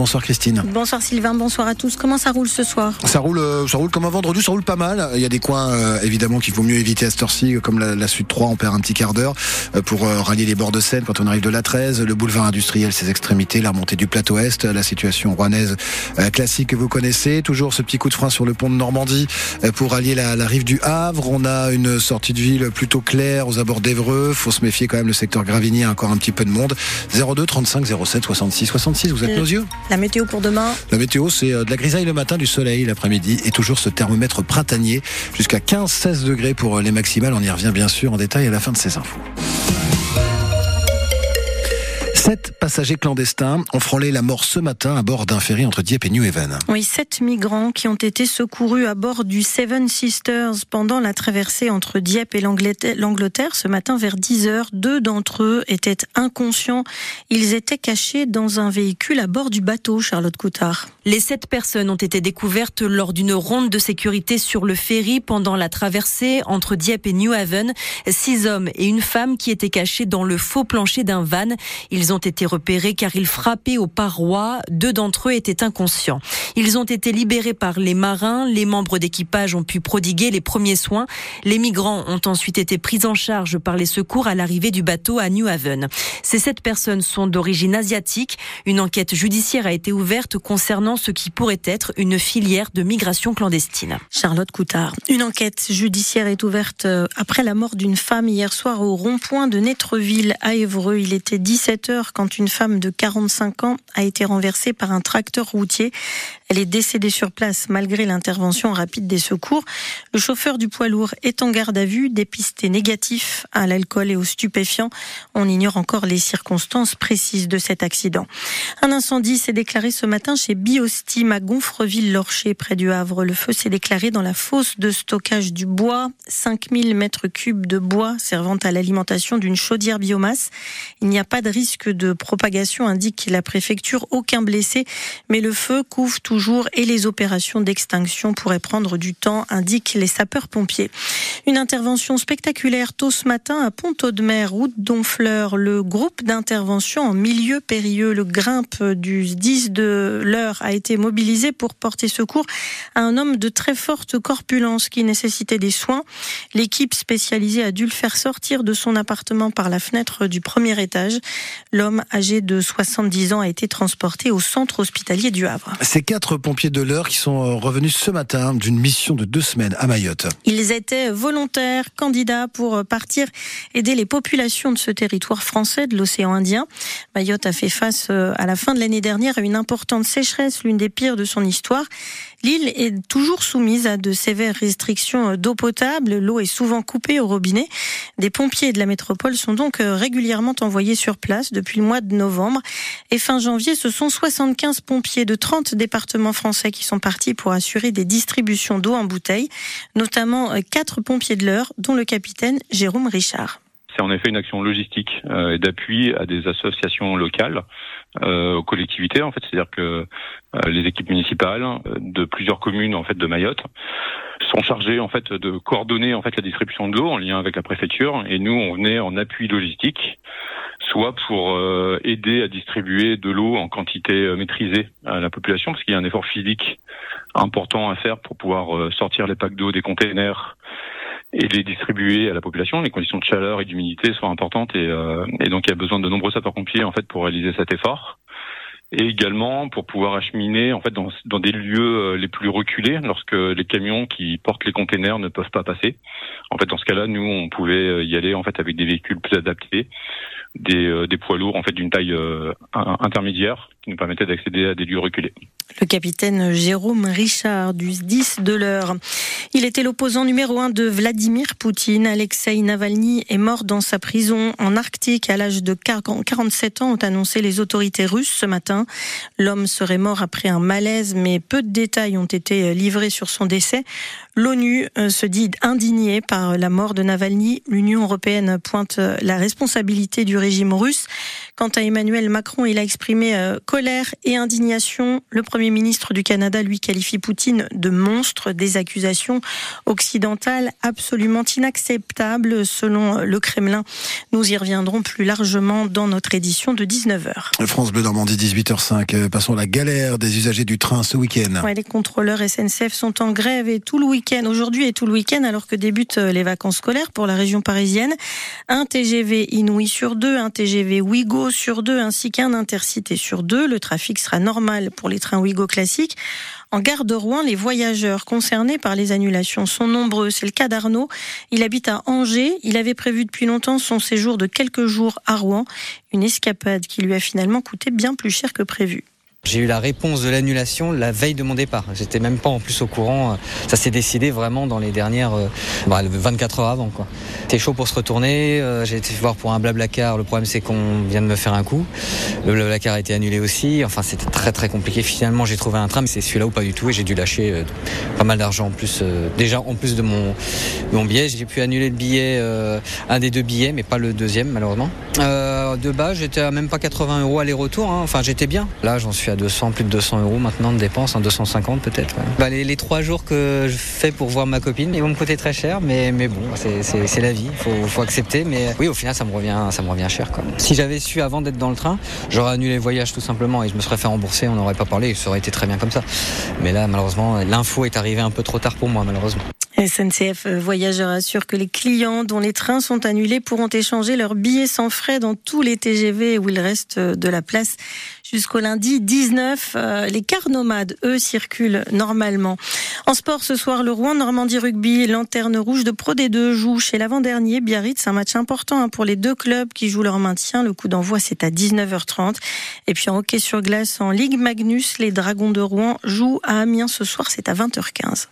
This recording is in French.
Bonsoir Christine. Bonsoir Sylvain, bonsoir à tous. Comment ça roule ce soir? Ça roule, euh, ça roule comme un vendredi, ça roule pas mal. Il y a des coins euh, évidemment qu'il vaut mieux éviter à cette heure-ci, comme la, la Sud 3, on perd un petit quart d'heure euh, pour rallier les bords de Seine quand on arrive de la 13, le boulevard industriel, ses extrémités, la remontée du plateau Est, la situation rouennaise classique que vous connaissez. Toujours ce petit coup de frein sur le pont de Normandie pour rallier la, la rive du Havre. On a une sortie de ville plutôt claire aux abords d'Evreux. Faut se méfier quand même, le secteur Gravigny a encore un petit peu de monde. 02 35 07 66 66, vous êtes nos yeux? La météo pour demain La météo, c'est de la grisaille le matin, du soleil l'après-midi et toujours ce thermomètre printanier jusqu'à 15-16 degrés pour les maximales. On y revient bien sûr en détail à la fin de ces infos. Sept passagers clandestins ont frôlé la mort ce matin à bord d'un ferry entre Dieppe et New Haven. Oui, sept migrants qui ont été secourus à bord du Seven Sisters pendant la traversée entre Dieppe et l'Angleterre ce matin vers 10 heures. Deux d'entre eux étaient inconscients. Ils étaient cachés dans un véhicule à bord du bateau, Charlotte Coutard. Les sept personnes ont été découvertes lors d'une ronde de sécurité sur le ferry pendant la traversée entre Dieppe et New Haven. Six hommes et une femme qui étaient cachés dans le faux plancher d'un van. Ils ont été repérés car ils frappaient aux parois. Deux d'entre eux étaient inconscients. Ils ont été libérés par les marins. Les membres d'équipage ont pu prodiguer les premiers soins. Les migrants ont ensuite été pris en charge par les secours à l'arrivée du bateau à New Haven. Ces sept personnes sont d'origine asiatique. Une enquête judiciaire a été ouverte concernant ce qui pourrait être une filière de migration clandestine. Charlotte Coutard. Une enquête judiciaire est ouverte euh, après la mort d'une femme hier soir au rond-point de Netreville à Évreux. Il était 17 quand une femme de 45 ans a été renversée par un tracteur routier. Elle est décédée sur place malgré l'intervention rapide des secours. Le chauffeur du poids lourd est en garde à vue, dépisté négatif à l'alcool et aux stupéfiants. On ignore encore les circonstances précises de cet accident. Un incendie s'est déclaré ce matin chez Biostim à Gonfreville-Lorcher, près du Havre. Le feu s'est déclaré dans la fosse de stockage du bois. 5000 mètres cubes de bois servant à l'alimentation d'une chaudière biomasse. Il n'y a pas de risque de propagation, indique la préfecture. Aucun blessé, mais le feu couvre toujours et les opérations d'extinction pourraient prendre du temps, indiquent les sapeurs-pompiers. Une intervention spectaculaire tôt ce matin à Pont-Audemer, route d'Onfleur. Le groupe d'intervention en milieu périlleux, le grimpe du 10 de l'heure, a été mobilisé pour porter secours à un homme de très forte corpulence qui nécessitait des soins. L'équipe spécialisée a dû le faire sortir de son appartement par la fenêtre du premier étage. L'homme âgé de 70 ans a été transporté au centre hospitalier du Havre. Ces quatre pompiers de l'heure qui sont euh, revenus ce matin d'une mission de deux semaines à Mayotte. Ils étaient volontaires, candidats pour euh, partir aider les populations de ce territoire français de l'océan Indien. Mayotte a fait face euh, à la fin de l'année dernière à une importante sécheresse, l'une des pires de son histoire. L'île est toujours soumise à de sévères restrictions d'eau potable. L'eau est souvent coupée au robinet. Des pompiers de la métropole sont donc régulièrement envoyés sur place depuis le mois de novembre. Et fin janvier, ce sont 75 pompiers de 30 départements français qui sont partis pour assurer des distributions d'eau en bouteille, notamment quatre pompiers de l'heure, dont le capitaine Jérôme Richard. C'est en effet une action logistique euh, et d'appui à des associations locales, euh, aux collectivités en fait, c'est-à-dire que euh, les équipes municipales de plusieurs communes en fait de Mayotte sont chargées en fait de coordonner en fait la distribution de l'eau en lien avec la préfecture. Et nous on venait en appui logistique soit pour aider à distribuer de l'eau en quantité maîtrisée à la population parce qu'il y a un effort physique important à faire pour pouvoir sortir les packs d'eau des containers et les distribuer à la population. Les conditions de chaleur et d'humidité sont importantes et, euh, et, donc il y a besoin de nombreux sapeurs-pompiers en fait pour réaliser cet effort. Et également pour pouvoir acheminer en fait dans, des lieux euh, les plus reculés lorsque les camions qui portent les containers ne peuvent pas passer. En fait, dans ce cas-là, nous on pouvait euh, y aller en fait avec des véhicules plus adaptés, des, des poids lourds en fait d'une taille intermédiaire qui nous permettaient d'accéder à des lieux reculés. Le capitaine Jérôme Richard du 10 de l'heure. Il était l'opposant numéro un de Vladimir Poutine. Alexei Navalny est mort dans sa prison en Arctique à l'âge de 47 ans, ont annoncé les autorités russes ce matin. L'homme serait mort après un malaise, mais peu de détails ont été livrés sur son décès. L'ONU euh, se dit indignée par la mort de Navalny. L'Union européenne pointe la responsabilité du régime russe. Quant à Emmanuel Macron, il a exprimé euh, colère et indignation. Le Premier ministre du Canada, lui, qualifie Poutine de monstre, des accusations occidentales absolument inacceptables selon le Kremlin. Nous y reviendrons plus largement dans notre édition de 19h. France Bleu Normandie, 18h. 8h05. Passons à la galère des usagers du train ce week-end. les contrôleurs SNCF sont en grève et tout le week-end, aujourd'hui et tout le week-end, alors que débutent les vacances scolaires pour la région parisienne. Un TGV Inouï sur deux, un TGV Ouigo sur deux, ainsi qu'un Intercité sur deux. Le trafic sera normal pour les trains Ouigo classiques. En gare de Rouen, les voyageurs concernés par les annulations sont nombreux. C'est le cas d'Arnaud. Il habite à Angers. Il avait prévu depuis longtemps son séjour de quelques jours à Rouen. Une escapade qui lui a finalement coûté bien plus cher que prévu. J'ai eu la réponse de l'annulation la veille de mon départ. J'étais même pas en plus au courant. Ça s'est décidé vraiment dans les dernières 24 euh, heures avant. C'était chaud pour se retourner. Euh, j'ai été voir pour un blablacar. Le problème c'est qu'on vient de me faire un coup. Le blablacar a été annulé aussi. Enfin c'était très très compliqué. Finalement j'ai trouvé un train, mais c'est celui-là ou pas du tout. Et j'ai dû lâcher euh, pas mal d'argent en plus. Déjà en plus de mon billet, j'ai pu annuler le billet, un des deux billets, mais pas le deuxième malheureusement. De bas j'étais à même pas 80 euros aller-retour. Hein. Enfin j'étais bien. Là j'en suis à 200, plus de 200 euros maintenant de dépenses, 250 hein, peut-être. Bah, les, trois jours que je fais pour voir ma copine, ils vont me coûter très cher, mais, mais bon, c'est la vie, faut, faut, accepter. Mais oui, au final, ça me revient, ça me revient cher. Quoi. Si j'avais su avant d'être dans le train, j'aurais annulé le voyage tout simplement et je me serais fait rembourser, on n'aurait pas parlé, ça aurait été très bien comme ça. Mais là, malheureusement, l'info est arrivée un peu trop tard pour moi, malheureusement. SNCF Voyageurs assure que les clients dont les trains sont annulés pourront échanger leurs billets sans frais dans tous les TGV où il reste de la place jusqu'au lundi 19. Euh, les cars nomades, eux, circulent normalement. En sport, ce soir, le Rouen Normandie Rugby, lanterne rouge de Pro D2 joue chez l'avant-dernier Biarritz. Un match important hein, pour les deux clubs qui jouent leur maintien. Le coup d'envoi, c'est à 19h30. Et puis en hockey sur glace, en Ligue Magnus, les Dragons de Rouen jouent à Amiens ce soir, c'est à 20h15.